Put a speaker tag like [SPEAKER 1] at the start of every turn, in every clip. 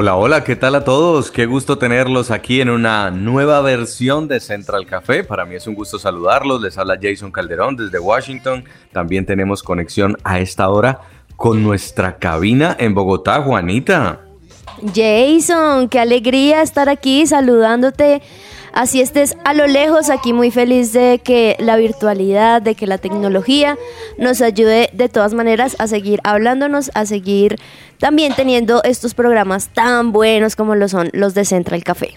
[SPEAKER 1] Hola, hola, ¿qué tal a todos? Qué gusto tenerlos aquí en una nueva versión de Central Café. Para mí es un gusto saludarlos. Les habla Jason Calderón desde Washington. También tenemos conexión a esta hora con nuestra cabina en Bogotá, Juanita.
[SPEAKER 2] Jason, qué alegría estar aquí saludándote Así estés a lo lejos, aquí muy feliz de que la virtualidad, de que la tecnología nos ayude de todas maneras a seguir hablándonos, a seguir también teniendo estos programas tan buenos como lo son los de Central Café.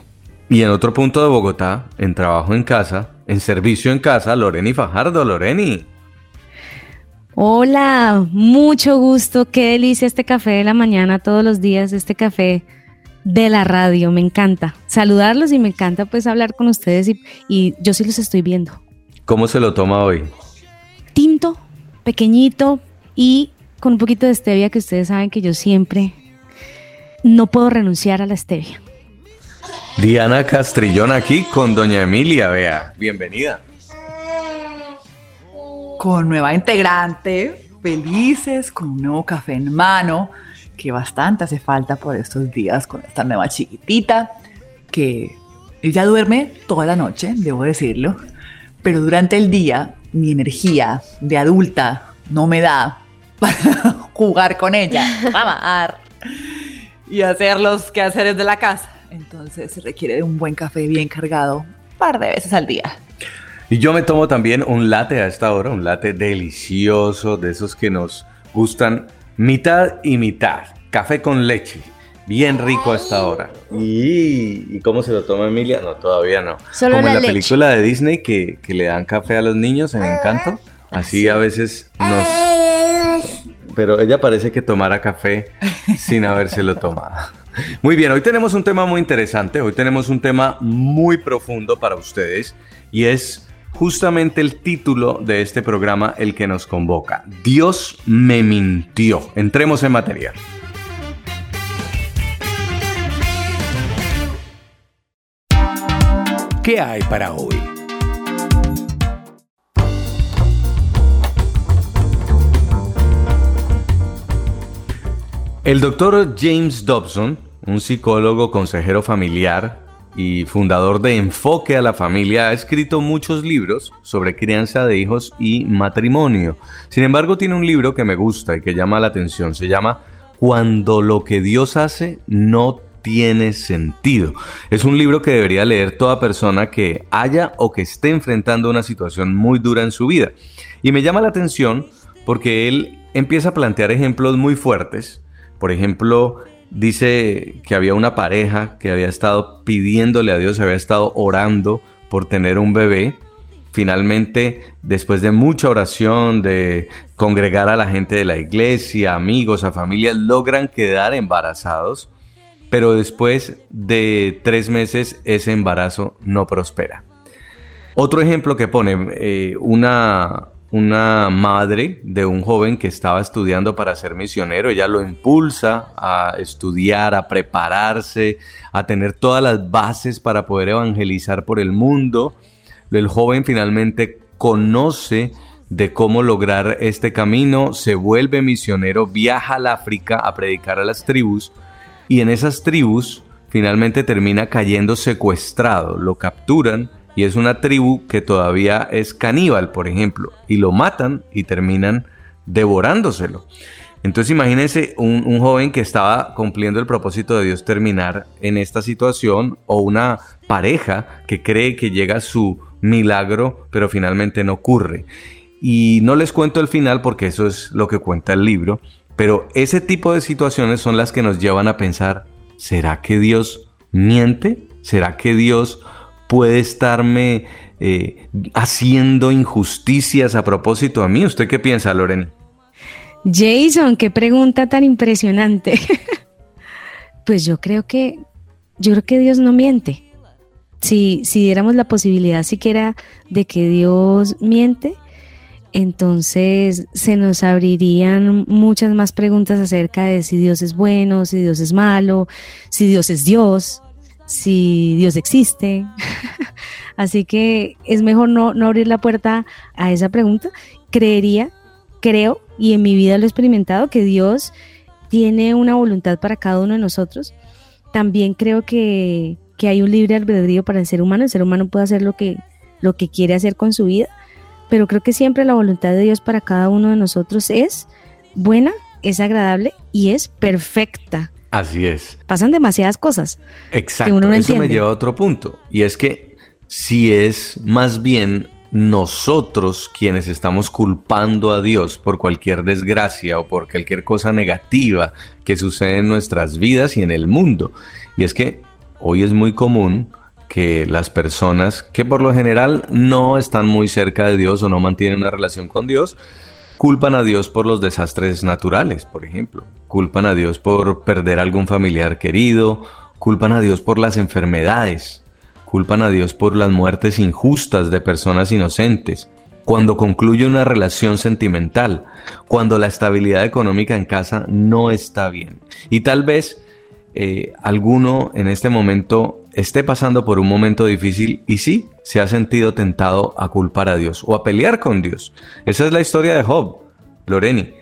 [SPEAKER 1] Y en otro punto de Bogotá, en trabajo en casa, en servicio en casa, Loreni Fajardo. Loreni.
[SPEAKER 3] Hola, mucho gusto, qué delicia este café de la mañana todos los días, este café de la radio. Me encanta saludarlos y me encanta pues hablar con ustedes y, yo sí los estoy viendo.
[SPEAKER 1] ¿Cómo se lo toma hoy?
[SPEAKER 3] Tinto, pequeñito y con un poquito de stevia que ustedes saben que yo siempre no puedo renunciar a la stevia.
[SPEAKER 1] Diana Castrillón aquí con doña Emilia, vea, bienvenida.
[SPEAKER 4] Con nueva integrante, felices, con un nuevo café en mano que bastante hace falta por estos días con esta nueva chiquitita, que ella duerme toda la noche, debo decirlo, pero durante el día mi energía de adulta no me da para jugar con ella, amar y hacer los quehaceres de la casa. Entonces se requiere de un buen café bien cargado un par de veces al día.
[SPEAKER 1] Y yo me tomo también un latte a esta hora, un latte delicioso, de esos que nos gustan Mitad y mitad. Café con leche. Bien rico hasta ahora. ¿Y, cómo se lo toma Emilia? No, todavía no.
[SPEAKER 2] Solo
[SPEAKER 1] Como
[SPEAKER 2] en
[SPEAKER 1] la, película de Disney que, le dan café a los niños en Encanto. Así a veces nos... Pero ella parece que tomara café sin habérselo tomado. Muy bien, hoy tenemos un tema muy interesante, hoy tenemos un tema muy profundo para ustedes y es justamente el título de este programa el que nos convoca. Dios me mintió. Entremos en materia.
[SPEAKER 5] ¿Qué hay para hoy?
[SPEAKER 1] El doctor James Dobson, un psicólogo consejero familiar, y fundador de Enfoque a la Familia, ha escrito muchos libros sobre crianza de hijos y matrimonio. Sin embargo, tiene un libro que me gusta y que llama la atención. Se llama Cuando lo que Dios hace no tiene sentido. Es un libro que debería leer toda persona que haya o que esté enfrentando una situación muy dura en su vida. Y me llama la atención porque él empieza a plantear ejemplos muy fuertes. Por ejemplo, dice que había una pareja que había estado pidiéndole a Dios, había estado orando por tener un bebé. Finalmente, después de mucha oración, de congregar a la gente de la iglesia, amigos, a familias, logran quedar embarazados, pero después de tres meses ese embarazo no prospera. Otro ejemplo que pone, eh, una, una madre de un joven que estaba estudiando para ser misionero. Ella lo impulsa a estudiar, a prepararse, a tener todas las bases para poder evangelizar por el mundo. El joven finalmente conoce de cómo lograr este camino, se vuelve misionero, viaja al África a predicar a las tribus y en esas tribus finalmente termina cayendo secuestrado, lo capturan y es una tribu que todavía es caníbal, por ejemplo, y lo matan y terminan devorándoselo. Entonces imagínense un, joven que estaba cumpliendo el propósito de Dios terminar en esta situación o una pareja que cree que llega su milagro pero finalmente no ocurre. Y no les cuento el final porque eso es lo que cuenta el libro, pero ese tipo de situaciones son las que nos llevan a pensar, ¿será que Dios miente? ¿Será que Dios puede estarme eh, haciendo injusticias a propósito a mí. ¿Usted qué piensa, Lorena?
[SPEAKER 3] Jason, qué pregunta tan impresionante. pues yo creo que, yo creo que Dios no miente. Si, si diéramos la posibilidad siquiera de que Dios miente, entonces se nos abrirían muchas más preguntas acerca de si Dios es bueno, si Dios es malo, si Dios es Dios, si Dios existe. Así que es mejor no, no abrir la puerta a esa pregunta. Creería, creo, y en mi vida lo he experimentado, que Dios tiene una voluntad para cada uno de nosotros. También creo que, que hay un libre albedrío para el ser humano. El ser humano puede hacer lo que, lo que quiere hacer con su vida pero creo que siempre la voluntad de Dios para cada uno de nosotros es buena, es agradable y es perfecta.
[SPEAKER 1] Así es.
[SPEAKER 3] Pasan demasiadas cosas.
[SPEAKER 1] Exacto. uno Eso me lleva a otro punto. Y es que si es más bien nosotros quienes estamos culpando a Dios por cualquier desgracia o por cualquier cosa negativa que sucede en nuestras vidas y en el mundo. Y es que hoy es muy común que las personas que por lo general no están muy cerca de Dios o no mantienen una relación con Dios, culpan a Dios por los desastres naturales, por ejemplo. Culpan a Dios por perder algún familiar querido, culpan a Dios por las enfermedades, culpan a Dios por las muertes injustas de personas inocentes, cuando concluye una relación sentimental, cuando la estabilidad económica en casa no está bien. Y tal vez eh, alguno en este momento esté pasando por un momento difícil y sí se ha sentido tentado a culpar a Dios o a pelear con Dios. Esa es la historia de Job, Loreni,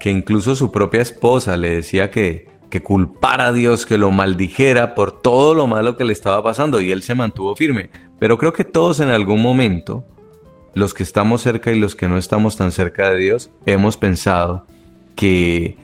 [SPEAKER 1] que incluso su propia esposa le decía que, que culpara a Dios, que lo maldijera por todo lo malo que le estaba pasando y él se mantuvo firme. Pero creo que todos en algún momento, los que estamos cerca y los que no estamos tan cerca de Dios, hemos pensado que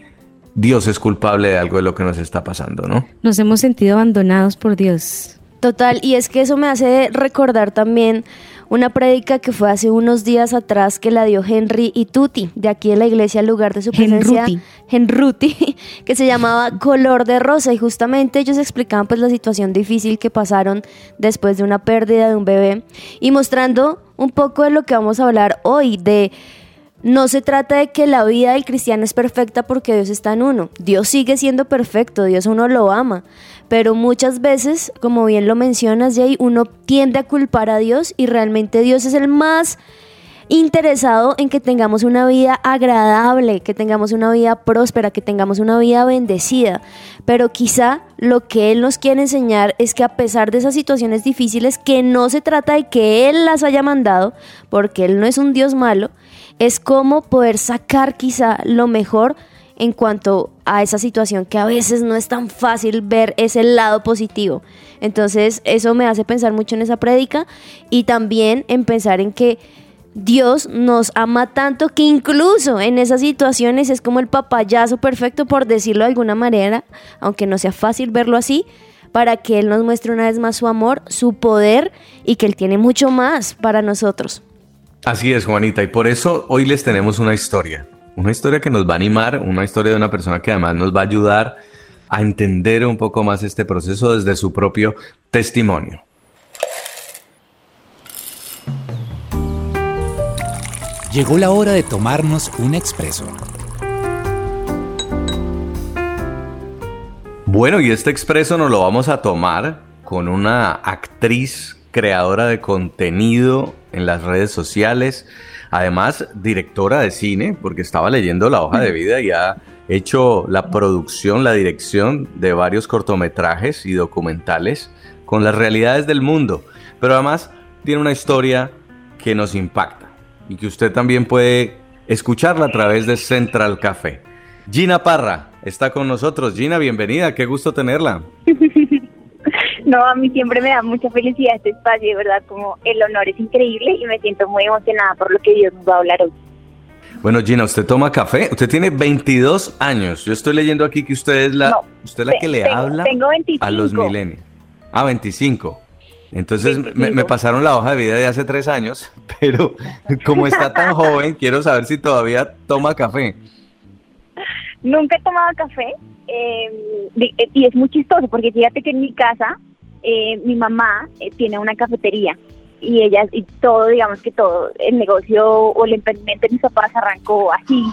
[SPEAKER 1] Dios es culpable de algo de lo que nos está pasando, ¿no?
[SPEAKER 3] Nos hemos sentido abandonados por Dios.
[SPEAKER 2] Total, y es que eso me hace recordar también una prédica que fue hace unos días atrás que la dio Henry y Tuti, de aquí en la iglesia, al lugar de su presencia, Henruti, que se llamaba Color de Rosa, y justamente ellos explicaban pues la situación difícil que pasaron después de una pérdida de un bebé, y mostrando un poco de lo que vamos a hablar hoy, de no se trata de que la vida del cristiano es perfecta porque Dios está en uno. Dios sigue siendo perfecto, Dios uno lo ama. Pero muchas veces, como bien lo mencionas, Jay, uno tiende a culpar a Dios y realmente Dios es el más interesado en que tengamos una vida agradable, que tengamos una vida próspera, que tengamos una vida bendecida. Pero quizá lo que Él nos quiere enseñar es que a pesar de esas situaciones difíciles, que no se trata de que Él las haya mandado, porque Él no es un Dios malo, es cómo poder sacar quizá lo mejor en cuanto a esa situación que a veces no es tan fácil ver ese lado positivo. Entonces eso me hace pensar mucho en esa prédica y también en pensar en que Dios nos ama tanto que incluso en esas situaciones es como el papayazo perfecto, por decirlo de alguna manera, aunque no sea fácil verlo así, para que Él nos muestre una vez más su amor, su poder y que Él tiene mucho más para nosotros.
[SPEAKER 1] Así es, Juanita, y por eso hoy les tenemos una historia. Una historia que nos va a animar, una historia de una persona que además nos va a ayudar a entender un poco más este proceso desde su propio testimonio.
[SPEAKER 5] Llegó la hora de tomarnos un expreso.
[SPEAKER 1] Bueno, y este expreso nos lo vamos a tomar con una actriz creadora de contenido en las redes sociales, además directora de cine, porque estaba leyendo la hoja de vida y ha hecho la producción, la dirección de varios cortometrajes y documentales con las realidades del mundo, pero además tiene una historia que nos impacta y que usted también puede escucharla a través de Central Café. Gina Parra está con nosotros. Gina, bienvenida, qué gusto tenerla.
[SPEAKER 6] No, a mí siempre me da mucha felicidad este espacio, de verdad, como el honor es increíble y me siento muy emocionada por lo que Dios nos va a hablar hoy.
[SPEAKER 1] Bueno, Gina, usted toma café. Usted tiene 22 años. Yo estoy leyendo aquí que usted es la, usted la que le habla a los milenios. Ah, 25. Entonces Me, me, pasaron la hoja de vida de hace tres años, pero como está tan joven, quiero saber si todavía toma café.
[SPEAKER 6] Nunca he tomado café eh, y es muy chistoso porque fíjate que en mi casa eh, mi mamá eh, tiene una cafetería y ella y todo, digamos que todo, el negocio o el emprendimiento de mis papás arrancó así,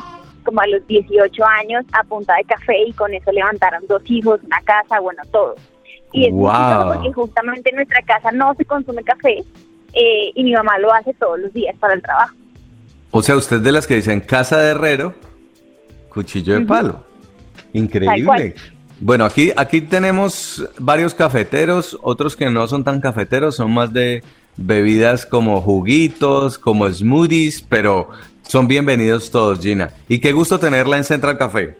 [SPEAKER 6] como a los 18 años a punta de café y con eso levantaron dos hijos, una casa, bueno, todo. Y es muy
[SPEAKER 1] Wow.
[SPEAKER 6] chistoso porque justamente en nuestra casa no se consume café eh, y mi mamá lo hace todos los días para el trabajo.
[SPEAKER 1] O sea, usted de las que dicen casa de herrero, cuchillo de palo. Increíble. Bueno, aquí, aquí tenemos varios cafeteros, otros que no son tan cafeteros, son más de bebidas como juguitos, como smoothies, pero son bienvenidos todos, Gina. Y qué gusto tenerla en Central Café.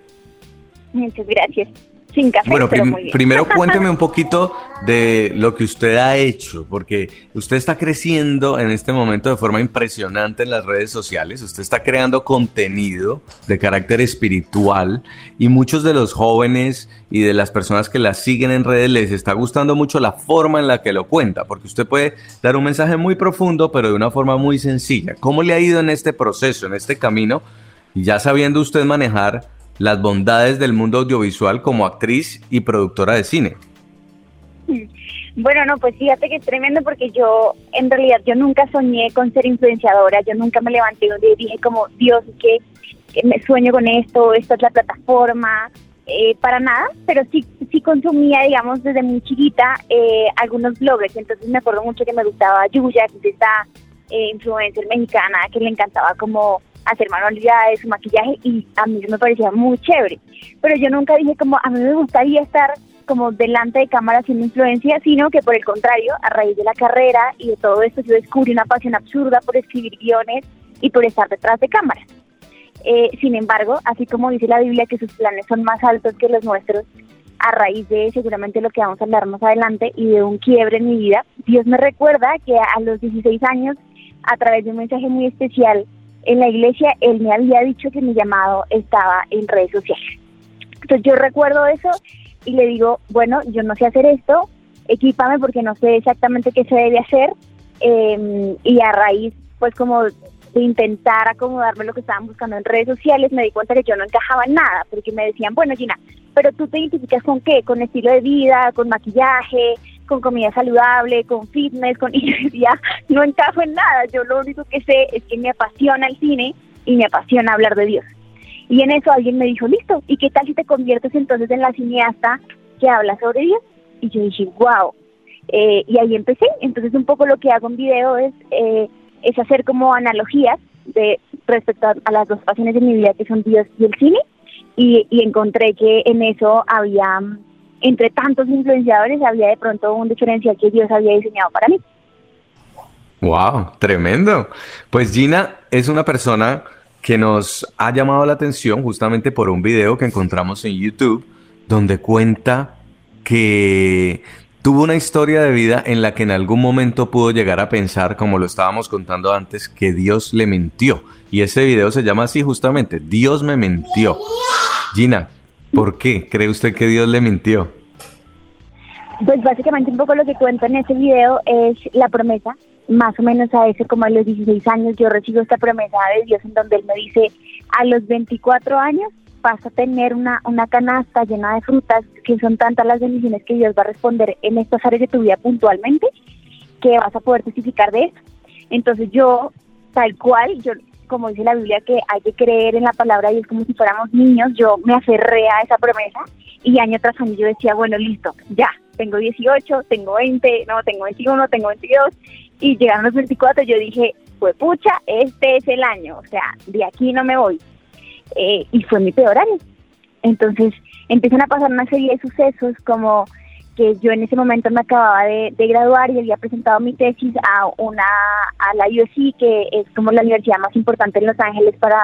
[SPEAKER 6] Muchas gracias. Sin café,
[SPEAKER 1] Bueno,
[SPEAKER 6] pero
[SPEAKER 1] prim-
[SPEAKER 6] muy bien.
[SPEAKER 1] primero cuénteme un poquito de lo que usted ha hecho, porque usted está creciendo en este momento de forma impresionante en las redes sociales, usted está creando contenido de carácter espiritual y muchos de los jóvenes y de las personas que la siguen en redes les está gustando mucho la forma en la que lo cuenta, porque usted puede dar un mensaje muy profundo, pero de una forma muy sencilla. ¿Cómo le ha ido en este proceso, en este camino? Y ya sabiendo usted manejar las bondades del mundo audiovisual como actriz y productora de cine.
[SPEAKER 6] Bueno, no, pues fíjate que es tremendo porque yo, en realidad, yo nunca soñé con ser influenciadora, yo nunca me levanté un día dije como, Dios, que, que me sueño con esto, esta es la plataforma, eh, para nada, pero sí, sí consumía, digamos, desde muy chiquita eh, algunos bloggers, entonces me acuerdo mucho que me gustaba Yuya, que es esta eh, influencer mexicana que le encantaba como hacer manualidades, maquillaje, y a mí me parecía muy chévere, pero yo nunca dije como, a mí me gustaría estar como delante de cámara haciendo influencia, sino que por el contrario, a raíz de la carrera y de todo esto, yo descubrí una pasión absurda por escribir guiones y por estar detrás de cámaras. Eh, sin embargo, así como dice la Biblia que sus planes son más altos que los nuestros, a raíz de seguramente lo que vamos a hablar más adelante y de un quiebre en mi vida, Dios me recuerda que a los 16 años, a través de un mensaje muy especial en la iglesia, Él me había dicho que mi llamado estaba en redes sociales. Entonces yo recuerdo eso y le digo, bueno, yo no sé hacer esto, equípame porque no sé exactamente qué se debe hacer. eh, y a raíz, pues como de intentar acomodarme lo que estaban buscando en redes sociales, me di cuenta que yo no encajaba en nada, porque me decían, bueno, Gina, pero tú te identificas con qué, con estilo de vida, con maquillaje, con comida saludable, con fitness, con... Y yo decía, no encajo en nada, yo lo único que sé es que me apasiona el cine y me apasiona hablar de Dios. Y en eso alguien me dijo, listo, ¿y qué tal si te conviertes entonces en la cineasta que habla sobre Dios? Y yo dije, wow. Eh, y ahí empecé. Entonces un poco lo que hago en video es, eh, es hacer como analogías de respecto a, a las dos pasiones de mi vida, que son Dios y el cine. Y, y encontré que en eso había, mm, entre tantos influenciadores, había de pronto un diferencial que Dios había diseñado para mí.
[SPEAKER 1] Wow, tremendo. Pues Gina es una persona que nos ha llamado la atención justamente por un video que encontramos en YouTube donde cuenta que tuvo una historia de vida en la que en algún momento pudo llegar a pensar, como lo estábamos contando antes, que Dios le mintió. Y ese video se llama así justamente, Dios me mintió. Gina, ¿por qué cree usted que Dios le mintió?
[SPEAKER 6] Pues básicamente un poco lo que cuento en ese video es la promesa, más o menos a ese como a los 16 años yo recibo esta promesa de Dios en donde Él me dice, a los 24 años vas a tener una, una canasta llena de frutas, que son tantas las bendiciones que Dios va a responder en estas áreas de tu vida puntualmente, que vas a poder testificar de eso. Entonces yo, tal cual, yo como dice la Biblia que hay que creer en la palabra de Dios como si fuéramos niños, yo me aferré a esa promesa y año tras año yo decía, bueno, listo, ya, tengo 18, tengo 20, no, tengo 21, tengo 22 y llegaron los 24, yo dije, pues pucha, este es el año, o sea, de aquí no me voy. Eh, y fue mi peor año. Entonces empiezan a pasar una serie de sucesos como que yo en ese momento me acababa de, de graduar y había presentado mi tesis a una a la USC, que es como la universidad más importante en Los Ángeles para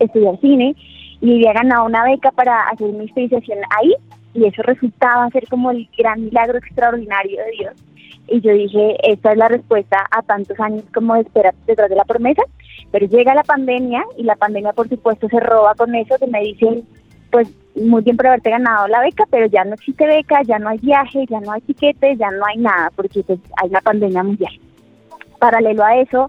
[SPEAKER 6] estudiar cine, y había ganado una beca para hacer mi especialización ahí, y eso resultaba ser como el gran milagro extraordinario de Dios. Y yo dije, esta es la respuesta a tantos años como de espera detrás de la promesa, pero llega la pandemia y la pandemia por supuesto se roba con eso, que me dicen, pues muy bien por haberte ganado la beca, pero ya no existe beca, ya no hay viaje, ya no hay tiquetes, ya no hay nada, porque pues, hay una pandemia mundial. Paralelo a eso,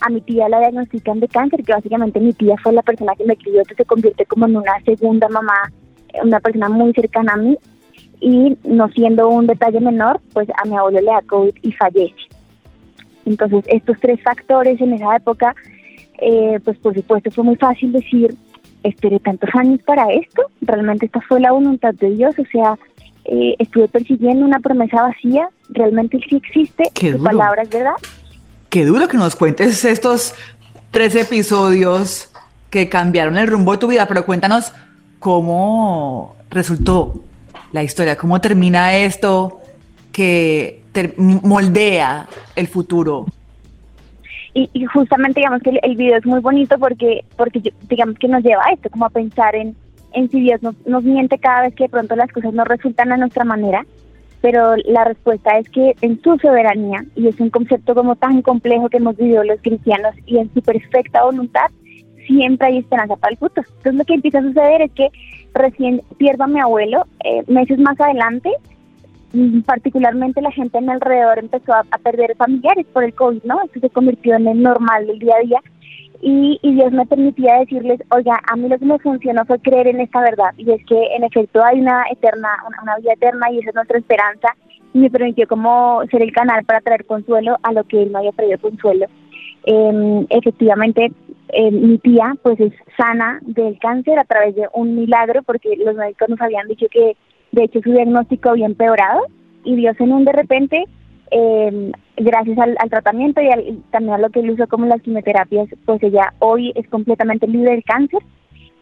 [SPEAKER 6] a mi tía la diagnostican de cáncer, que básicamente mi tía fue la persona que me crió, que se convierte como en una segunda mamá, una persona muy cercana a mí, y no siendo un detalle menor, pues a mi abuelo le da COVID y fallece. Entonces, estos tres factores en esa época, eh, pues por supuesto fue muy fácil decir, esperé tantos años para esto, realmente esta fue la voluntad de Dios, o sea, eh, estuve persiguiendo una promesa vacía, realmente sí existe,
[SPEAKER 4] Qué duro.
[SPEAKER 6] palabra es verdad.
[SPEAKER 4] Qué duro que nos cuentes estos tres episodios que cambiaron el rumbo de tu vida, pero cuéntanos cómo resultó la historia, cómo termina esto que moldea el futuro.
[SPEAKER 6] Y, y justamente digamos que el, video es muy bonito porque porque digamos que nos lleva a esto, como a pensar en, en si Dios nos, nos miente cada vez que de pronto las cosas no resultan a nuestra manera, pero la respuesta es que en su soberanía, y es un concepto como tan complejo que hemos vivido los cristianos, y en su perfecta voluntad, siempre hay esperanza para el futuro. Entonces lo que empieza a suceder es que recién pierdo a mi abuelo, eh, meses más adelante, particularmente la gente a mi alrededor empezó a, a perder familiares por el COVID, ¿no? Esto se convirtió en el normal del día a día. Y, y Dios me permitía decirles, oiga, a mí lo que me funcionó fue creer en esta verdad. Y es que en efecto hay una eterna, una, una vida eterna y esa es nuestra esperanza. Y me permitió como ser el canal para traer consuelo a lo que él no había traído consuelo. Eh, efectivamente, eh, mi tía pues es sana del cáncer a través de un milagro porque los médicos nos habían dicho que de hecho su diagnóstico había empeorado y Dios en un de repente, eh, gracias al, tratamiento y, al- también a lo que él usó como las quimioterapias, pues ella hoy es completamente libre del cáncer.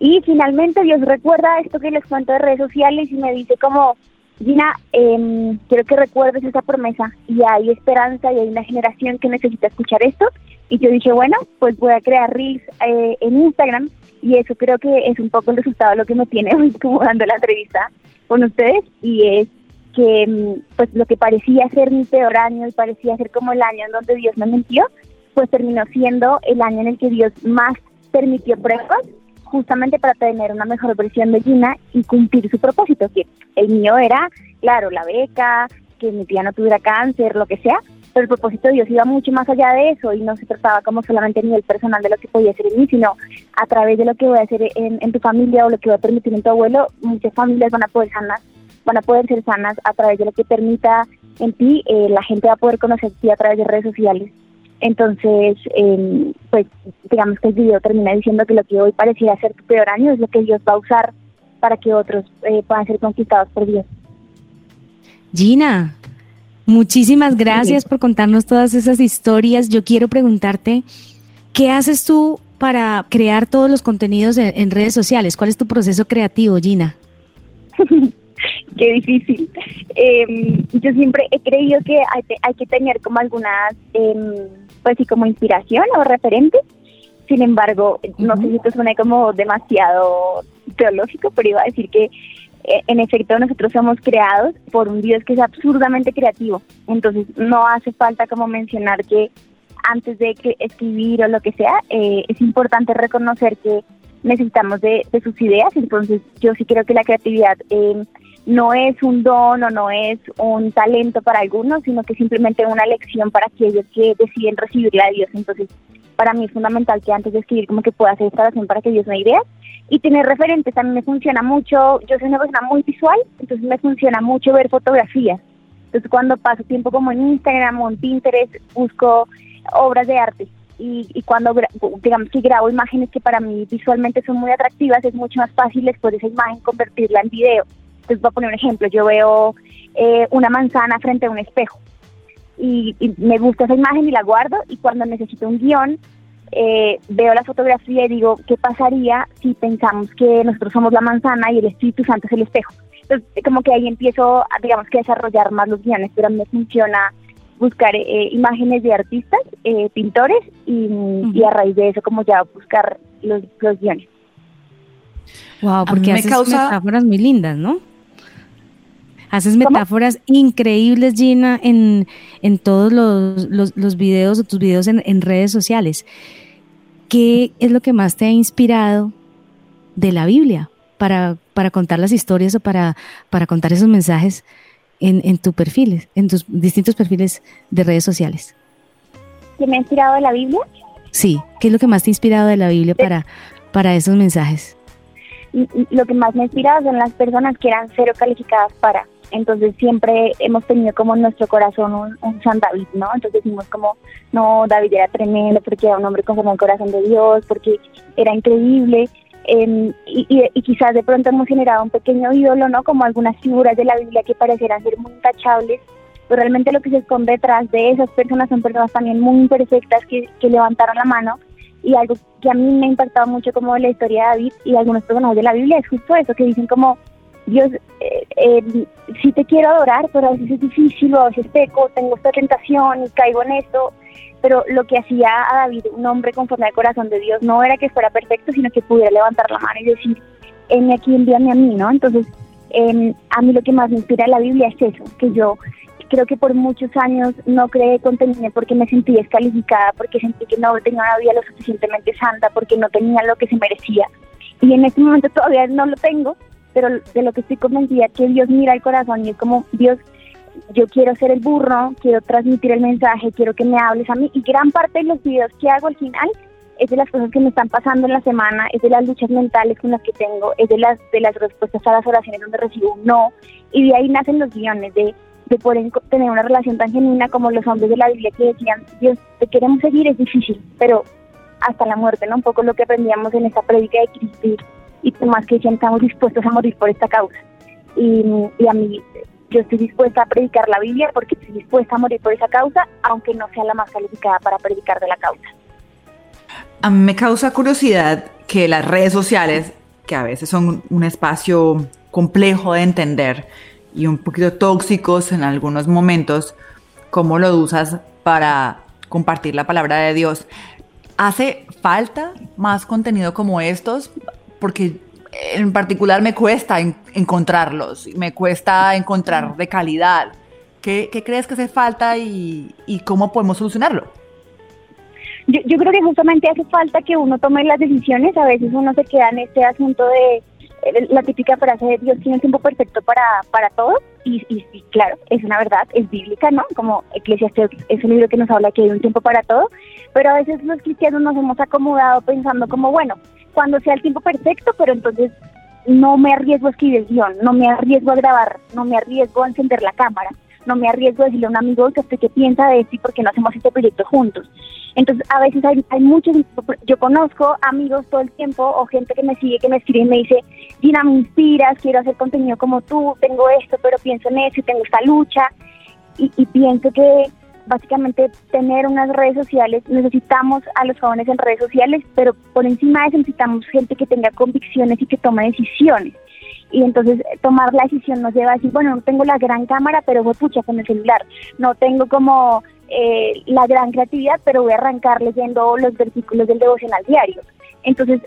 [SPEAKER 6] Y finalmente Dios recuerda esto que les cuento de redes sociales y me dice como, Gina, eh, quiero que recuerdes esa promesa y hay esperanza y hay una generación que necesita escuchar esto. Y yo dije, bueno, pues voy a crear Reels eh, en Instagram. Y eso creo que es un poco el resultado de lo que me tiene hoy como dando la entrevista con ustedes. Y es que mm, pues lo que parecía ser mi peor año y parecía ser como el año en donde Dios me mintió, pues terminó siendo el año en el que Dios más permitió pruebas justamente para tener una mejor versión de Gina y cumplir su propósito, que el mío era, claro, la beca, que mi tía no tuviera cáncer, lo que sea, pero el propósito de Dios iba mucho más allá de eso y no se trataba como solamente a nivel personal de lo que podía hacer en mí, sino a través de lo que voy a hacer en, en tu familia o lo que voy a permitir en tu abuelo, muchas familias van a poder sanar, van a poder ser sanas a través de lo que permita en ti, eh, la gente va a poder conocerte a través de redes sociales. Entonces, eh, pues digamos que el video termina diciendo que lo que hoy parecía ser tu peor año es lo que Dios va a usar para que otros eh, puedan ser conquistados por Dios.
[SPEAKER 3] Gina, muchísimas gracias por contarnos todas esas historias. Yo quiero preguntarte, ¿qué haces tú para crear todos los contenidos en, en redes sociales? ¿Cuál es tu proceso creativo, Gina?
[SPEAKER 6] Qué difícil. Eh, yo siempre he creído que hay, que tener como algunas, em, pues sí, como inspiración o referentes. Sin embargo, no sé si esto suena como demasiado teológico, pero iba a decir que eh, en efecto nosotros somos creados por un Dios que es absurdamente creativo. Entonces no hace falta como mencionar que antes de que escribir o lo que sea, eh, es importante reconocer que necesitamos de, de sus ideas. Entonces yo sí creo que la creatividad eh, no es un don o no es un talento para algunos, sino que simplemente una lección para aquellos que deciden recibirla de Dios. Entonces para mí es fundamental que antes de escribir como que pueda hacer esta oración para que Dios me dé ideas y tener referentes también me funciona mucho, yo soy una persona muy visual, entonces me funciona mucho ver fotografías. Entonces cuando paso tiempo como en Instagram o en Pinterest, busco obras de arte y, y cuando digamos que grabo imágenes que para mí visualmente son muy atractivas, es mucho más fácil después de esa imagen convertirla en video. Entonces voy a poner un ejemplo, yo veo eh, una manzana frente a un espejo y, y me gusta esa imagen y la guardo y cuando necesito un guion eh, veo la fotografía y digo, ¿qué pasaría si pensamos que nosotros somos la manzana y el Espíritu Santo es el espejo? Entonces, como que ahí empiezo, a, digamos que a desarrollar más los guiones, pero a mí me funciona buscar eh, imágenes de artistas, eh, pintores, y, y a raíz de eso como ya buscar los, los guiones.
[SPEAKER 3] Wow, porque
[SPEAKER 4] me
[SPEAKER 3] haces
[SPEAKER 4] causa-
[SPEAKER 3] metáforas muy lindas, ¿no? Haces
[SPEAKER 6] ¿Cómo?
[SPEAKER 3] metáforas increíbles, Gina, en, en todos los, los, los videos o tus videos en, en redes sociales. ¿Qué es lo que más te ha inspirado de la Biblia para, para contar las historias o para, para contar esos mensajes en, en tus perfiles, en tus distintos perfiles de redes sociales?
[SPEAKER 6] ¿Qué me ha inspirado de la Biblia?
[SPEAKER 3] Sí, ¿qué es lo que más te ha inspirado de la Biblia para, para esos mensajes?
[SPEAKER 6] Lo que más me ha inspirado son las personas que eran cero calificadas para. Entonces siempre hemos tenido como en nuestro corazón un, San David, ¿no? Entonces decimos como, no, David era tremendo porque era un hombre conforme al corazón de Dios, porque era increíble. em, y, quizás de pronto hemos generado un pequeño ídolo, ¿no? Como algunas figuras de la Biblia que parecerán ser muy intachables, pero realmente lo que se esconde detrás de esas personas son personas también muy imperfectas que levantaron la mano y algo que a mí me ha impactado mucho como de la historia de David y algunos personajes de la Biblia es justo eso, que dicen como, Dios, eh, eh, sí te quiero adorar, pero a veces es difícil, o a veces peco, tengo esta tentación y caigo en esto, pero lo que hacía a David un hombre conforme al corazón de Dios no era que fuera perfecto, sino que pudiera levantar la mano y decir, heme aquí, envíame a mí, ¿no? Entonces, eh, a mí lo que más me inspira la Biblia es eso, que yo creo que por muchos años no creé contenido porque me sentí descalificada, porque sentí que no tenía una vida lo suficientemente santa, porque no tenía lo que se merecía. Y en este momento todavía no lo tengo, pero de lo que estoy convencida que Dios mira el corazón y es como, Dios, yo quiero ser el burro, quiero transmitir el mensaje, quiero que me hables a mí. Y gran parte de los videos que hago al final es de las cosas que me están pasando en la semana, es de las luchas mentales con las que tengo, es de las, de las respuestas a las oraciones donde recibo un no. Y de ahí nacen los guiones, de, de poder tener una relación tan genuina como los hombres de la Biblia que decían, Dios, te queremos seguir, es difícil, pero hasta la muerte, ¿no? Un poco lo que aprendíamos en esta prédica de Cristo y, más que estamos dispuestos a morir por esta causa. Y, y a mí, yo estoy dispuesta a predicar la Biblia porque estoy dispuesta a morir por esa causa, aunque no sea la más calificada para predicar de la causa.
[SPEAKER 4] A mí me causa curiosidad que las redes sociales, que a veces son un espacio complejo de entender y un poquito tóxicos en algunos momentos, cómo lo usas para compartir la palabra de Dios. ¿Hace falta más contenido como estos? Porque en particular me cuesta en- encontrarlos, me cuesta encontrar de calidad. ¿Qué, qué crees que hace falta y, y cómo podemos solucionarlo?
[SPEAKER 6] Yo, yo creo que justamente hace falta que uno tome las decisiones. A veces uno se queda en este asunto de la típica frase de Dios tiene el tiempo perfecto para, para todo. Y, y, y claro, es una verdad, es bíblica, ¿no? Como Eclesiastes es un libro que nos habla que hay un tiempo para todo. Pero a veces los cristianos nos hemos acomodado pensando como, bueno, cuando sea el tiempo perfecto, pero entonces no me arriesgo a escribir guion, no me arriesgo a grabar, no me arriesgo a encender la cámara, no me arriesgo a decirle a un amigo que usted qué piensa de esto y por qué no hacemos este proyecto juntos. Entonces, a veces hay, hay muchos, yo conozco amigos todo el tiempo o gente que me sigue, que me escribe y me dice, Gina, me inspiras, quiero hacer contenido como tú, tengo esto, pero pienso en eso y tengo esta lucha. Y, y pienso que básicamente tener unas redes sociales, necesitamos a los jóvenes en redes sociales, pero por encima de eso necesitamos gente que tenga convicciones y que tome decisiones. Y entonces eh, tomar la decisión nos lleva a decir, bueno, no tengo la gran cámara, pero voy pucha con el celular. No tengo como eh, la gran creatividad, pero voy a arrancar leyendo los versículos del devocional diario. Entonces,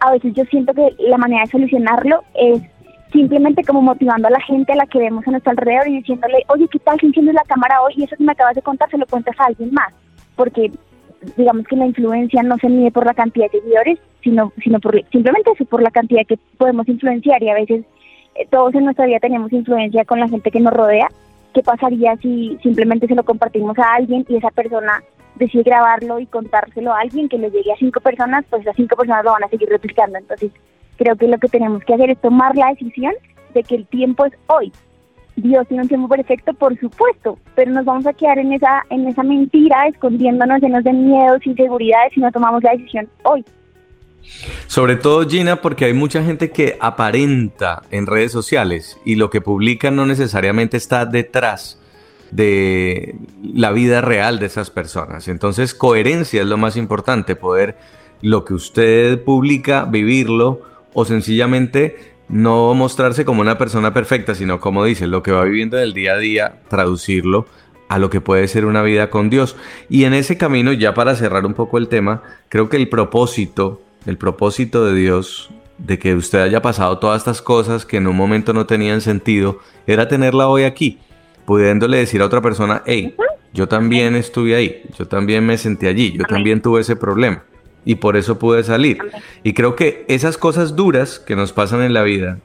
[SPEAKER 6] a veces yo siento que la manera de solucionarlo es simplemente como motivando a la gente a la que vemos a nuestro alrededor y diciéndole, oye, ¿qué tal si enciendes la cámara hoy y eso que me acabas de contar se lo cuentas a alguien más? Porque digamos que la influencia no se mide por la cantidad de seguidores, sino, sino por simplemente por la cantidad que podemos influenciar y a veces eh, todos en nuestra vida tenemos influencia con la gente que nos rodea. ¿Qué pasaría si simplemente se lo compartimos a alguien y esa persona decide grabarlo y contárselo a alguien que le llegue a cinco personas? Pues esas cinco personas lo van a seguir replicando. Entonces, creo que lo que tenemos que hacer es tomar la decisión de que el tiempo es hoy. Dios tiene un tiempo perfecto, por supuesto, pero nos vamos a quedar en esa en esa mentira, escondiéndonos llenos de miedos, inseguridades si no tomamos la decisión hoy.
[SPEAKER 1] Sobre todo Gina, porque hay mucha gente que aparenta en redes sociales y lo que publica no necesariamente está detrás de la vida real de esas personas. Entonces, coherencia es lo más importante, poder lo que usted publica, vivirlo o sencillamente no mostrarse como una persona perfecta, sino como dice, lo que va viviendo del día a día, traducirlo a lo que puede ser una vida con Dios. Y en ese camino, ya para cerrar un poco el tema, creo que el propósito, el propósito de Dios, de que usted haya pasado todas estas cosas que en un momento no tenían sentido, era tenerla hoy aquí, pudiéndole decir a otra persona, hey, yo también estuve ahí, yo también me sentí allí, yo también tuve ese problema y por eso pude salir. Y creo que esas cosas duras que nos pasan en la vida,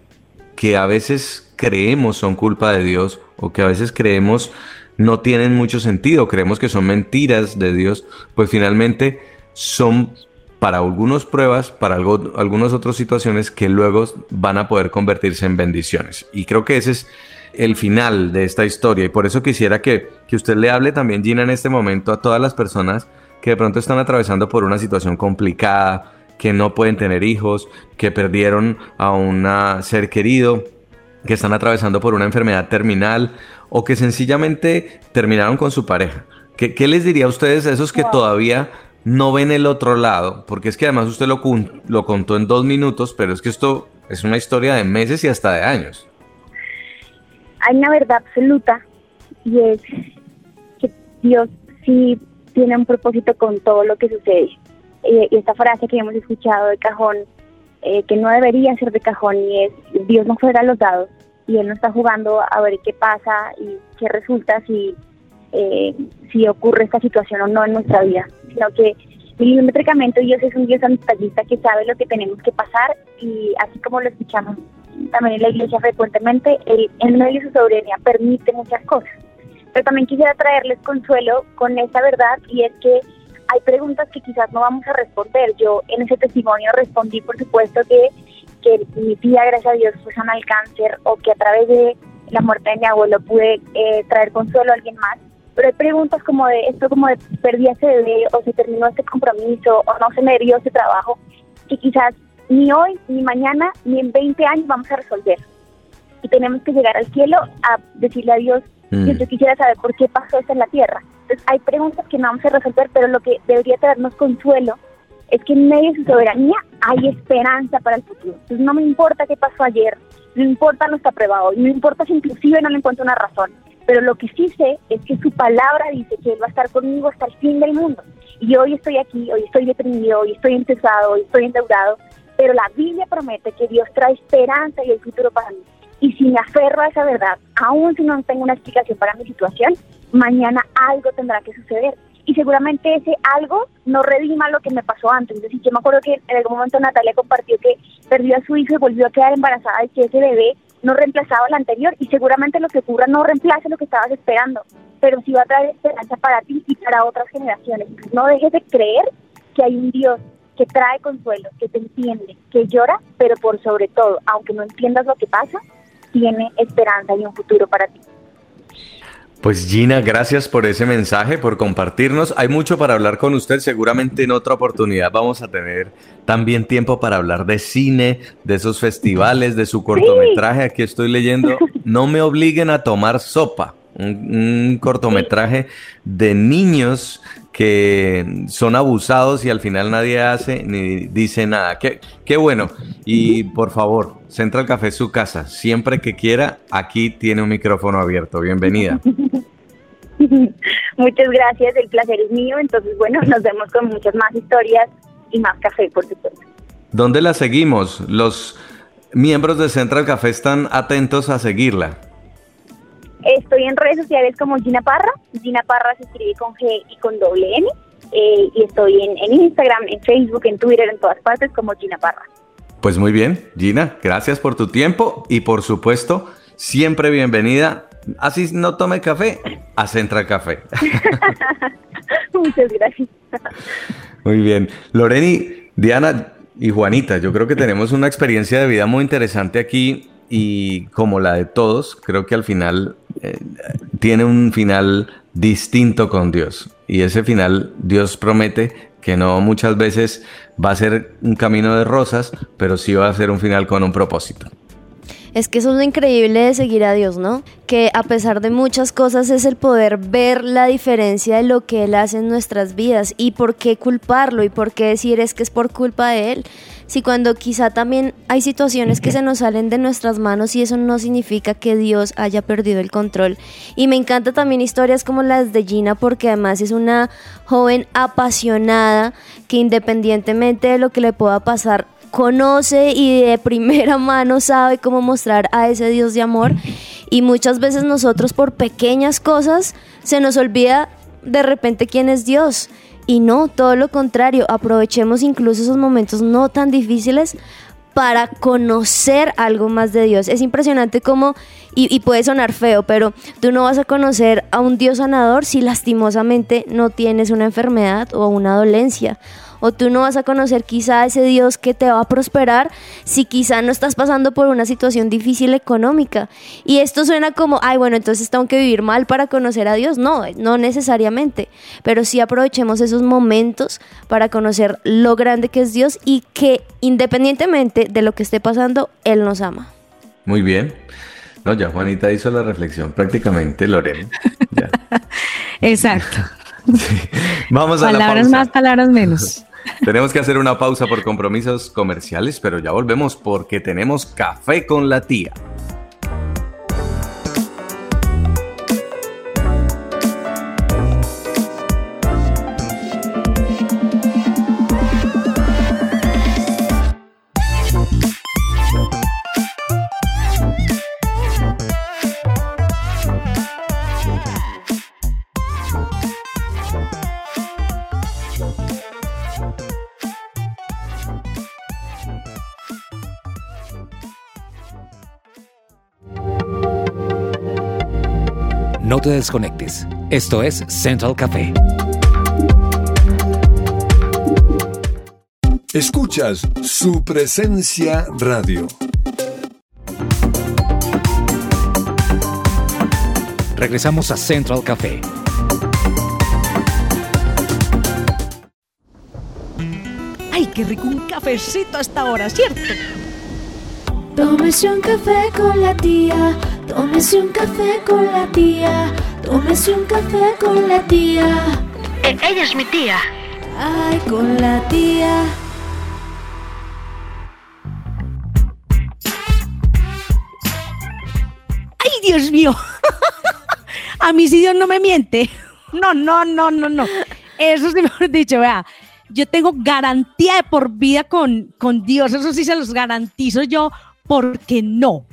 [SPEAKER 1] que a veces creemos son culpa de Dios o que a veces creemos no tienen mucho sentido, creemos que son mentiras de Dios, pues finalmente son para algunos pruebas, para algo, algunas otras situaciones que luego van a poder convertirse en bendiciones. Y creo que ese es el final de esta historia y por eso quisiera que, que usted le hable también, Gina, en este momento a todas las personas que de pronto están atravesando por una situación complicada, que no pueden tener hijos, que perdieron a un ser querido, que están atravesando por una enfermedad terminal o que sencillamente terminaron con su pareja. ¿Qué, qué les diría a ustedes a esos que todavía no ven el otro lado? Porque es que además usted lo, lo contó en dos minutos, pero es que esto es una historia de meses y hasta de años.
[SPEAKER 6] hay una verdad absoluta y es que Dios sí tiene un propósito con todo lo que sucede. Eh, y esta frase que hemos escuchado de cajón, eh, que no debería ser de cajón, y es Dios no fuera los dados y Él no está jugando a ver qué pasa y qué resulta si, eh, si ocurre esta situación o no en nuestra vida, sino que milimétricamente Dios es un Dios detallista que sabe lo que tenemos que pasar y así como lo escuchamos también en la iglesia frecuentemente, Él en medio de su soberanía permite muchas cosas. Pero también quisiera traerles consuelo con esta verdad y es que hay preguntas que quizás no vamos a responder. Yo en ese testimonio respondí, por supuesto, que, que mi tía, gracias a Dios, fue sana al cáncer o que a través de la muerte de mi abuelo pude eh, traer consuelo a alguien más. Pero hay preguntas como de esto, como de perdí a ese bebé o se terminó este compromiso o no se me dio ese trabajo, que quizás ni hoy, ni mañana, ni en 20 años vamos a resolver. Y tenemos que llegar al cielo a decirle a Dios,
[SPEAKER 1] Mm.
[SPEAKER 6] Yo quisiera saber por qué pasó esto en la tierra. Entonces hay preguntas que no vamos a resolver, pero lo que debería traernos consuelo es que en medio de su soberanía hay esperanza para el futuro. Entonces no me importa qué pasó ayer, no importa no está prueba hoy, no importa si inclusive no le encuentro una razón, pero lo que sí sé es que su palabra dice que Él va a estar conmigo hasta el fin del mundo. Y hoy estoy aquí, hoy estoy deprimido, hoy estoy empezado, hoy estoy endeudado, pero la Biblia promete que Dios trae esperanza y el futuro para mí. Y si me aferro a esa verdad, aun si no tengo una explicación para mi situación, mañana algo tendrá que suceder. Y seguramente ese algo no redima lo que me pasó antes. Es decir, yo me acuerdo que en algún momento Natalia compartió que perdió a su hijo y volvió a quedar embarazada y que ese bebé no reemplazaba al anterior. Y seguramente lo que ocurra no reemplace lo que estabas esperando, pero sí va a traer esperanza para ti y para otras generaciones. No dejes de creer que hay un Dios que trae consuelo, que te entiende, que llora, pero por sobre todo, aunque no entiendas lo que pasa, tiene esperanza y un futuro para ti.
[SPEAKER 1] Pues Gina, gracias por ese mensaje, por compartirnos. Hay mucho para hablar con usted. Seguramente en otra oportunidad vamos a tener también tiempo para hablar de cine, de esos festivales, de su cortometraje. Aquí estoy leyendo. No me obliguen a tomar sopa. Un, un cortometraje de niños que son abusados y al final nadie hace ni dice nada. Qué, qué bueno. Y por favor, Central Café es su casa. Siempre que quiera, aquí tiene un micrófono abierto. Bienvenida.
[SPEAKER 6] Muchas gracias, el placer es mío. Entonces, bueno, nos vemos con muchas más historias y más café, por supuesto.
[SPEAKER 1] ¿Dónde la seguimos? Los miembros de Central Café están atentos a seguirla.
[SPEAKER 6] Estoy en redes sociales como Gina Parra. Gina Parra se escribe con G y con doble N. Eh, y estoy en, en Instagram, en Facebook, en Twitter, en todas partes como Gina Parra.
[SPEAKER 1] Pues muy bien, Gina, gracias por tu tiempo y por supuesto, siempre bienvenida. Así no tome café, a Central Café.
[SPEAKER 6] Muchas gracias.
[SPEAKER 1] Muy bien. Loreni, Diana y Juanita, yo creo que tenemos una experiencia de vida muy interesante aquí y como la de todos, creo que al final tiene un final distinto con Dios. Y ese final Dios promete que no muchas veces va a ser un camino de rosas, pero sí va a ser un final con un propósito.
[SPEAKER 2] Es que eso es lo increíble de seguir a Dios, ¿no? Que a pesar de muchas cosas es el poder ver la diferencia de lo que Él hace en nuestras vidas y por qué culparlo y por qué decir es que es por culpa de Él. Si cuando quizá también hay situaciones que se nos salen de nuestras manos y eso no significa que Dios haya perdido el control. Y me encanta también historias como las de Gina porque además es una joven apasionada que independientemente de lo que le pueda pasar, conoce y de primera mano sabe cómo mostrar a ese Dios de amor y muchas veces nosotros por pequeñas cosas se nos olvida de repente quién es Dios y no, todo lo contrario, aprovechemos incluso esos momentos no tan difíciles para conocer algo más de Dios. Es impresionante cómo, y, y, puede sonar feo, pero tú no vas a conocer a un Dios sanador si lastimosamente no tienes una enfermedad o una dolencia o tú no vas a conocer quizá ese Dios que te va a prosperar si quizá no estás pasando por una situación difícil económica. Y esto suena como, ay, bueno, entonces tengo que vivir mal para conocer a Dios. No, no necesariamente, pero sí aprovechemos esos momentos para conocer lo grande que es Dios y que independientemente de lo que esté pasando, Él nos ama.
[SPEAKER 1] Muy bien. No, ya Juanita hizo la reflexión prácticamente, Lorena. Ya.
[SPEAKER 3] Exacto.
[SPEAKER 1] Vamos a la
[SPEAKER 3] Palabras
[SPEAKER 1] pausa.
[SPEAKER 3] más, palabras menos.
[SPEAKER 1] Tenemos que hacer una pausa por compromisos comerciales, pero ya volvemos porque tenemos café con la tía.
[SPEAKER 5] Te desconectes. Esto es Central Café.
[SPEAKER 7] Escuchas su presencia radio.
[SPEAKER 5] Regresamos a Central Café.
[SPEAKER 3] Ay, qué rico un cafecito a esta hora, ¿cierto?
[SPEAKER 8] Tómese un café con la tía, tómese un café con la tía, tómese un café con la tía.
[SPEAKER 9] ella es mi tía.
[SPEAKER 8] Ay, con la tía.
[SPEAKER 3] Ay, Dios mío. A mí sí Dios no me miente. No, no, no, no, no. Eso sí, mejor dicho, vea. Yo tengo garantía de por vida con, con Dios. Eso sí se los garantizo yo, porque no.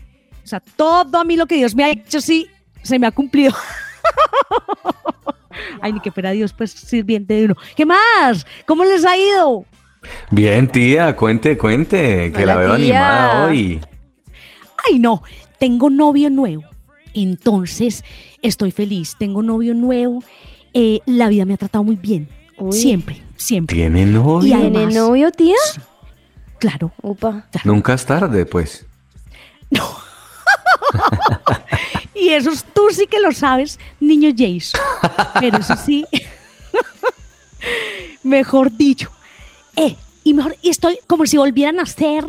[SPEAKER 3] O sea, todo a mí lo que Dios me ha hecho, sí, se me ha cumplido. Ay, ni que fuera Dios, pues sirviente de uno. ¿Qué más? ¿Cómo les ha ido?
[SPEAKER 1] Bien, tía, cuente, cuente, que
[SPEAKER 2] Hola,
[SPEAKER 1] la veo
[SPEAKER 2] tía.
[SPEAKER 1] animada hoy.
[SPEAKER 3] Ay, no, tengo novio nuevo. Entonces, estoy feliz. Tengo novio nuevo. Eh, la vida me ha tratado muy bien.
[SPEAKER 2] Uy.
[SPEAKER 3] Siempre, siempre.
[SPEAKER 1] ¿Tiene novio?
[SPEAKER 3] Y
[SPEAKER 2] ¿Tiene novio, tía?
[SPEAKER 3] Claro.
[SPEAKER 2] Upa.
[SPEAKER 1] Nunca es tarde, pues.
[SPEAKER 3] Y eso es- tú sí que lo sabes, niño Jace. Pero eso sí, mejor dicho. Eh, y mejor, y estoy como si volvieran a nacer.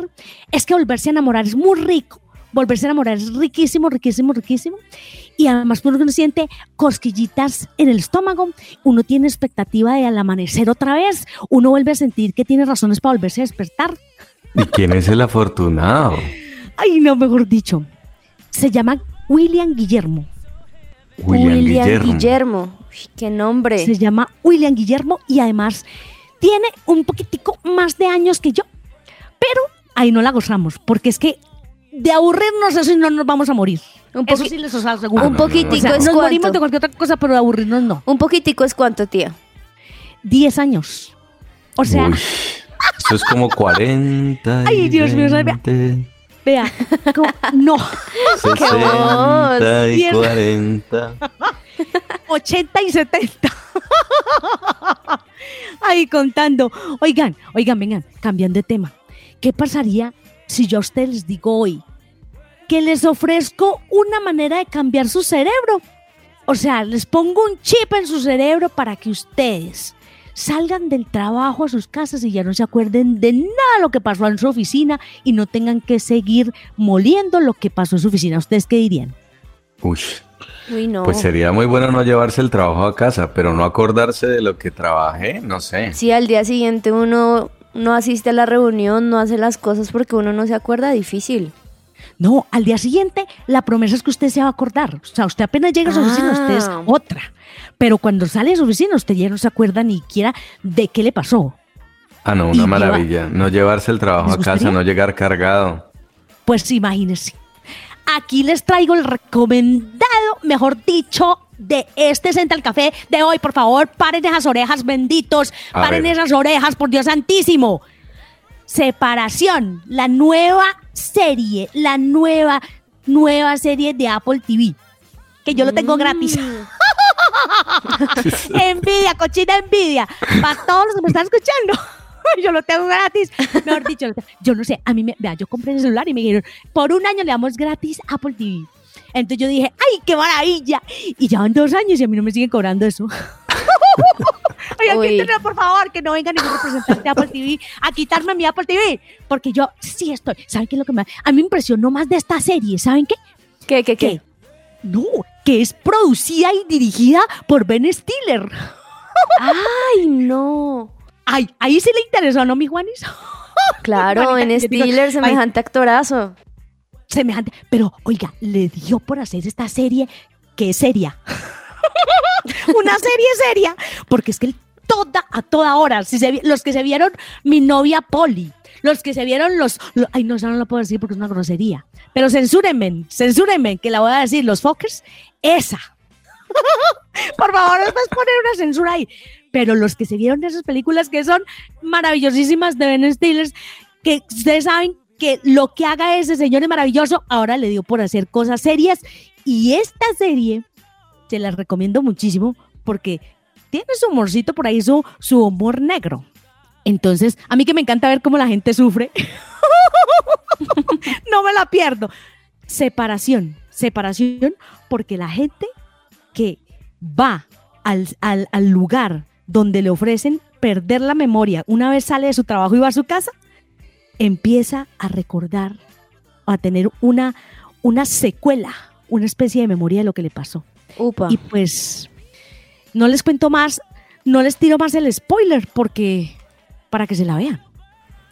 [SPEAKER 3] Es que volverse a enamorar es muy rico. Volverse a enamorar es riquísimo, riquísimo, riquísimo. Y además, pues, uno siente cosquillitas en el estómago. Uno tiene expectativa de al amanecer otra vez. Uno vuelve a sentir que tiene razones para volverse a despertar.
[SPEAKER 1] ¿Y quién es el afortunado?
[SPEAKER 3] Ay, no, mejor dicho. Se llama William Guillermo.
[SPEAKER 1] William, Guillermo.
[SPEAKER 2] Uy, qué nombre.
[SPEAKER 3] Se llama William Guillermo y además tiene un poquitico más de años que yo. Pero ahí no la gozamos, porque es que de aburrirnos eso no nos vamos a morir.
[SPEAKER 2] Un
[SPEAKER 3] eso sí les os aseguro.
[SPEAKER 1] Ah,
[SPEAKER 2] un
[SPEAKER 1] no, no, no.
[SPEAKER 2] poquitico
[SPEAKER 3] O sea,
[SPEAKER 2] es
[SPEAKER 3] nos morimos de cualquier otra cosa, pero de aburrirnos no.
[SPEAKER 2] Un poquitico es cuánto, tía.
[SPEAKER 3] 10 años. O sea,
[SPEAKER 1] Uy, eso es como 40.
[SPEAKER 3] Ay, Dios mío, ¿sabe?
[SPEAKER 1] 20,
[SPEAKER 3] vea, no,
[SPEAKER 1] 60 y
[SPEAKER 3] Diez.
[SPEAKER 1] 40.
[SPEAKER 3] 80 y 70. Ahí contando. Oigan, oigan, vengan, cambiando de tema. ¿Qué pasaría si yo a ustedes les digo hoy que les ofrezco una manera de cambiar su cerebro? O sea, les pongo un chip en su cerebro para que ustedes salgan del trabajo a sus casas y ya no se acuerden de nada de lo que pasó en su oficina y no tengan que seguir moliendo lo que pasó en su oficina. ¿Ustedes qué dirían?
[SPEAKER 1] Uy,
[SPEAKER 2] Uy, no.
[SPEAKER 1] pues sería muy bueno no llevarse el trabajo a casa, pero no acordarse de lo que trabajé, no sé.
[SPEAKER 2] Si al día siguiente uno no asiste a la reunión, no hace las cosas porque uno no se acuerda, difícil.
[SPEAKER 3] No, al día siguiente la promesa es que usted se va a acordar. O sea, usted apenas llega a su oficina, usted es
[SPEAKER 2] Ah.
[SPEAKER 3] otra. Pero cuando sale de su oficina, usted ya no se acuerda ni siquiera de qué le pasó.
[SPEAKER 1] Ah, no,
[SPEAKER 3] Y
[SPEAKER 1] una
[SPEAKER 3] lleva-
[SPEAKER 1] maravilla. No llevarse el trabajo
[SPEAKER 3] ¿Les
[SPEAKER 1] a casa, no llegar cargado.
[SPEAKER 3] Pues imagínense. Aquí les traigo el recomendado, mejor dicho, de este Central Café de hoy. Por favor, paren esas orejas, benditos.
[SPEAKER 1] A
[SPEAKER 3] paren
[SPEAKER 1] ver.
[SPEAKER 3] esas orejas, por Dios santísimo. Separación, la nueva serie, la nueva, nueva serie de Apple TV. Que yo lo tengo gratis. envidia, cochina envidia. Para todos los que me están escuchando. yo lo tengo gratis. Mejor dicho, yo no sé, a mí me, vea, yo compré el celular y me dijeron, por un año le damos gratis Apple TV. Entonces yo dije, ¡ay, qué maravilla! Y ya van dos años y a mí no me siguen cobrando eso. Oigan,
[SPEAKER 2] Uy.
[SPEAKER 3] quítenlo, por favor, que no venga ningún representante de Apple TV a quitarme mi Apple TV. Porque yo sí estoy. ¿Saben qué es lo que me... A mí me impresionó más de esta serie? ¿Saben qué?
[SPEAKER 2] ¿Qué, qué, qué?
[SPEAKER 3] Que no, que es producida y dirigida por Ben Stiller.
[SPEAKER 2] Ay, no.
[SPEAKER 3] Ay, ahí sí le interesó, ¿no, mi Juanis?
[SPEAKER 2] Claro,
[SPEAKER 3] Marica,
[SPEAKER 2] en
[SPEAKER 3] yo digo,
[SPEAKER 2] Stiller,
[SPEAKER 3] ay,
[SPEAKER 2] semejante actorazo.
[SPEAKER 3] semejante. Pero, oiga, le dio por hacer esta serie que es seria. Una serie seria. Porque es que él toda, a toda hora, si se los que se vieron mi novia Polly, los que se vieron los, lo- ay, no, eso no lo puedo decir porque es una grosería. Pero censúrenme, censúrenme, que la voy a decir, los fuckers, esa. Por favor, a poner una censura ahí. Pero los que se vieron esas películas que son maravillosísimas de Ben Stiller, que ustedes saben que lo que haga ese señor es maravilloso, ahora le dio por hacer cosas serias. Y esta serie se la recomiendo muchísimo porque tiene su humorcito por ahí, su, su humor negro. Entonces, a mí que me encanta ver cómo la gente sufre, no me la pierdo. Separación, separación, porque la gente que va al, al- al lugar donde le ofrecen perder la memoria una vez sale de su trabajo y va a su casa, empieza a recordar, a tener una, una secuela, una especie de memoria de lo que le pasó.
[SPEAKER 2] Upa.
[SPEAKER 3] Y pues no les cuento más, no les tiro más el spoiler porque para que se la vean.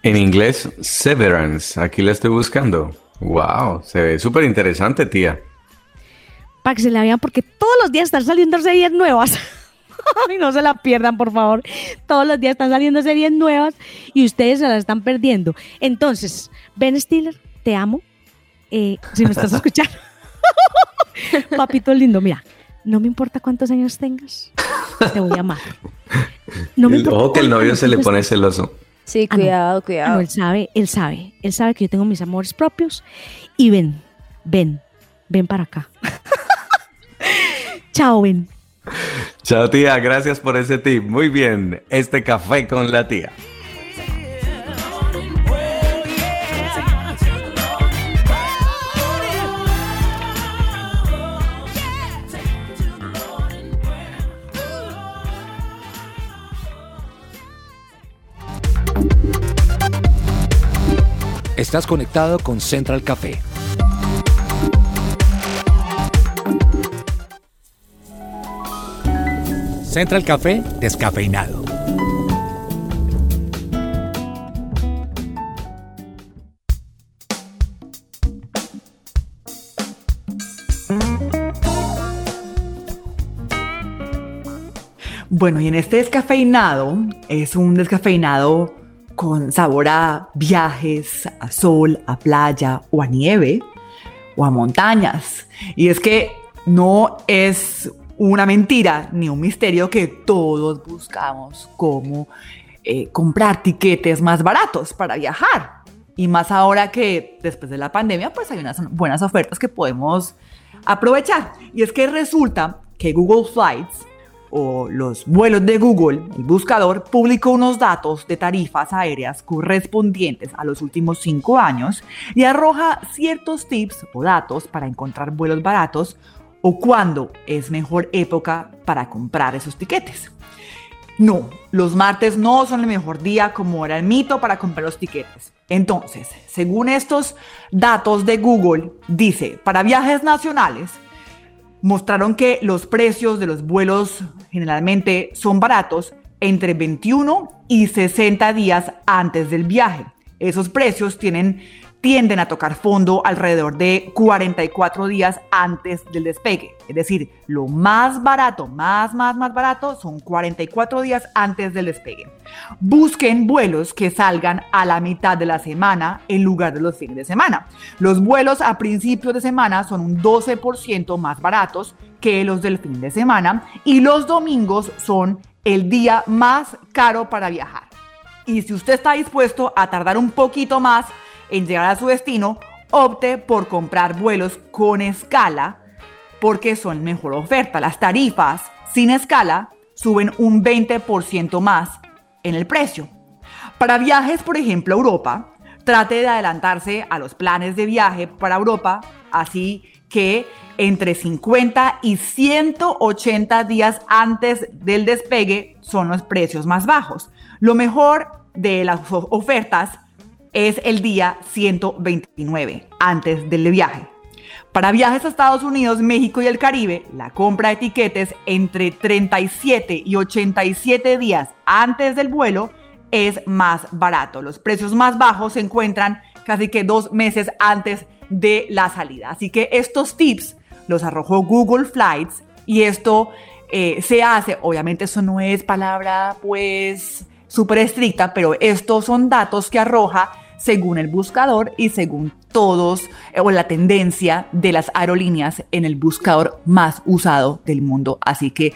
[SPEAKER 1] En inglés, Severance. Aquí la estoy buscando. Wow, se ve súper interesante, tía.
[SPEAKER 3] Para que se la vean porque todos los días están saliendo series nuevas. y no se la pierdan, por favor. Todos los días están saliendo series nuevas y ustedes se las están perdiendo. Entonces, Ben Stiller, te amo. Eh, si me estás escuchando. Papito lindo, mira, no me importa cuántos años tengas, te voy a amar. No me importa
[SPEAKER 1] Ojo que el novio se le pone celoso.
[SPEAKER 2] Sí,
[SPEAKER 3] Ah, no.
[SPEAKER 2] cuidado,
[SPEAKER 3] Ah, no,
[SPEAKER 2] cuidado.
[SPEAKER 3] él sabe, él sabe, él sabe que yo tengo mis amores propios y ven, ven, ven para acá. Chao, ven.
[SPEAKER 1] Chao, tía. Gracias por ese tip. Muy bien. Este café con la tía.
[SPEAKER 5] Estás conectado con Central Café. Central Café descafeinado.
[SPEAKER 4] Bueno, y en este descafeinado es un descafeinado con sabor a viajes, a sol, a playa o a nieve o a montañas. Y es que no es una mentira ni un misterio que todos buscamos cómo eh, comprar tiquetes más baratos para viajar. Y más ahora que después de la pandemia, pues hay unas buenas ofertas que podemos aprovechar. Y es que resulta que Google Flights o los vuelos de Google, el buscador, publicó unos datos de tarifas aéreas correspondientes a los últimos cinco años y arroja ciertos tips o datos para encontrar vuelos baratos o cuándo es mejor época para comprar esos tiquetes. No, los martes no son el mejor día como era el mito para comprar los tiquetes. Entonces, según estos datos de Google, dice, para viajes nacionales, mostraron que los precios de los vuelos generalmente son baratos entre 21 y 60 días antes del viaje. Esos precios tienen, tienden a tocar fondo alrededor de 44 días antes del despegue. Es decir, lo más barato, más, más, más barato son 44 días antes del despegue. Busquen vuelos que salgan a la mitad de la semana en lugar de los fines de semana. Los vuelos a principios de semana son un 12% más baratos que los del fin de semana y los domingos son el día más caro para viajar. Y si usted está dispuesto a tardar un poquito más en llegar a su destino, opte por comprar vuelos con escala porque son mejor oferta. Las tarifas sin escala suben un 20% más en el precio. Para viajes, por ejemplo, a Europa, trate de adelantarse a los planes de viaje para Europa, así que entre 50 y 180 días antes del despegue son los precios más bajos. Lo mejor de las ofertas es el día 129 antes del viaje. Para viajes a Estados Unidos, México y el Caribe, la compra de etiquetes entre 37 y 87 días antes del vuelo es más barato. Los precios más bajos se encuentran casi que dos meses antes de la salida. Así que estos tips los arrojó Google Flights y esto eh, se hace, obviamente eso no es palabra pues súper estricta, pero estos son datos que arroja según el buscador y según todos eh, o la tendencia de las aerolíneas en el buscador más usado del mundo. Así que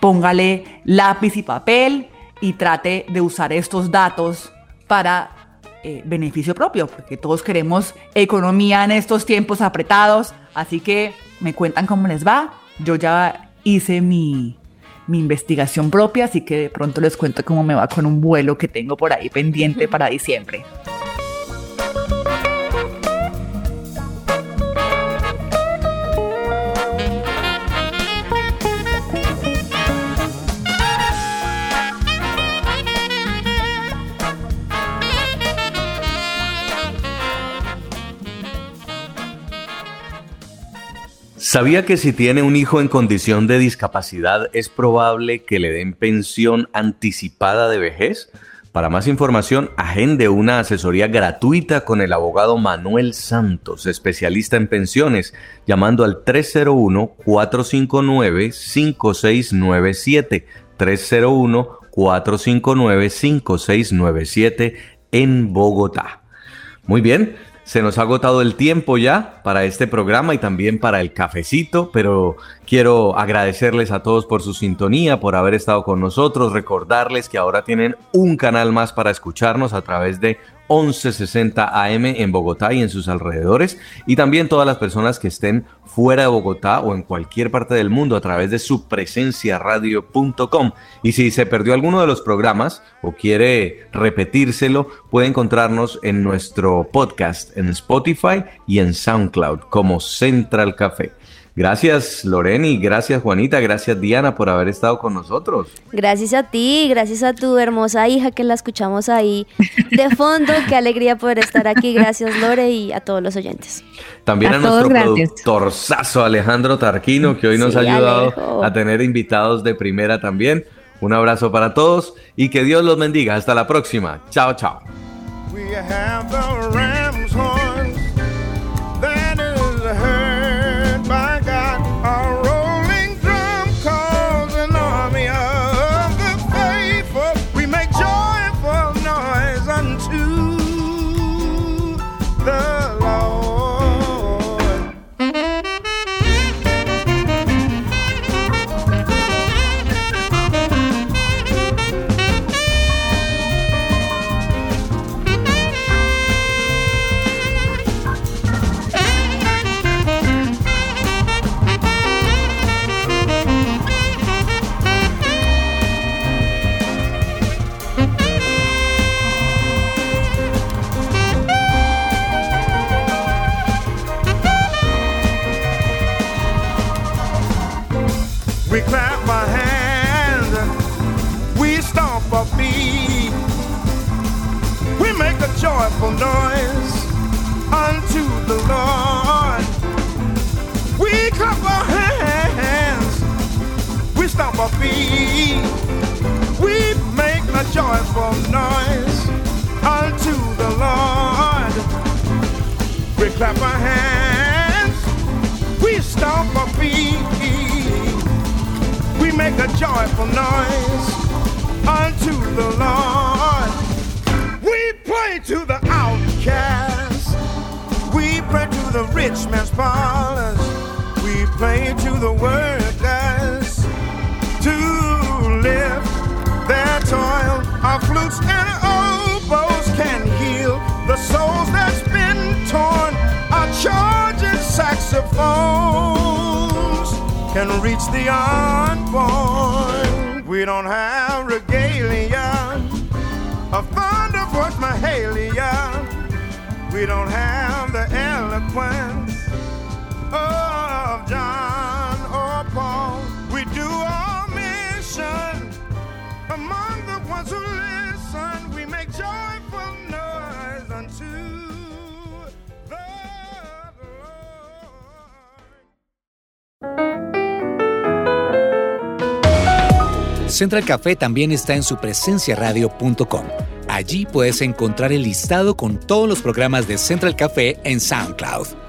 [SPEAKER 4] póngale lápiz y papel y trate de usar estos datos para eh, beneficio propio, porque todos queremos economía en estos tiempos apretados. Así que me cuentan cómo les va. Yo ya hice mi, mi investigación propia, así que de pronto les cuento cómo me va con un vuelo que tengo por ahí pendiente para diciembre.
[SPEAKER 1] ¿Sabía que si tiene un hijo en condición de discapacidad es probable que le den pensión anticipada de vejez? Para más información, agende una asesoría gratuita con el abogado Manuel Santos, especialista en pensiones, llamando al 301-459-5697. 301-459-5697 en Bogotá. Muy bien, se nos ha agotado el tiempo ya para este programa y también para el cafecito, pero quiero agradecerles a todos por su sintonía, por haber estado con nosotros, recordarles que ahora tienen un canal más para escucharnos a través de 1160 AM en Bogotá y en sus alrededores y también todas las personas que estén fuera de Bogotá o en cualquier parte del mundo a través de su presencia radio.com y si se perdió alguno de los programas o quiere repetírselo puede encontrarnos en nuestro podcast en Spotify y en SoundCloud como Central Café. Gracias Loreni, gracias Juanita, gracias Diana por haber estado con nosotros.
[SPEAKER 2] Gracias a ti, gracias a tu hermosa hija que la escuchamos ahí de fondo. Qué alegría poder estar aquí. Gracias Lore y a todos los oyentes.
[SPEAKER 1] También a, nuestro productorzazo Alejandro Tarquino que hoy nos ha ayudado a tener invitados de primera también. Un abrazo para todos y que Dios los bendiga. Hasta la próxima. Chao, chao.
[SPEAKER 10] We make a joyful noise unto the Lord. We clap our hands, we stomp our feet, we make a joyful noise unto the Lord We pray to the outcast. We pray to the rich man's parlors. We pray to the workers And oboes can heal the souls that's been torn. Our charging saxophones can reach the unborn. We don't have regalia of thunder Mahalia. We don't have the eloquence of John or Paul. We do our mission among the ones who
[SPEAKER 5] Central Café también está en su presenciaradio.com. Allí puedes encontrar el listado con todos los programas de Central Café en SoundCloud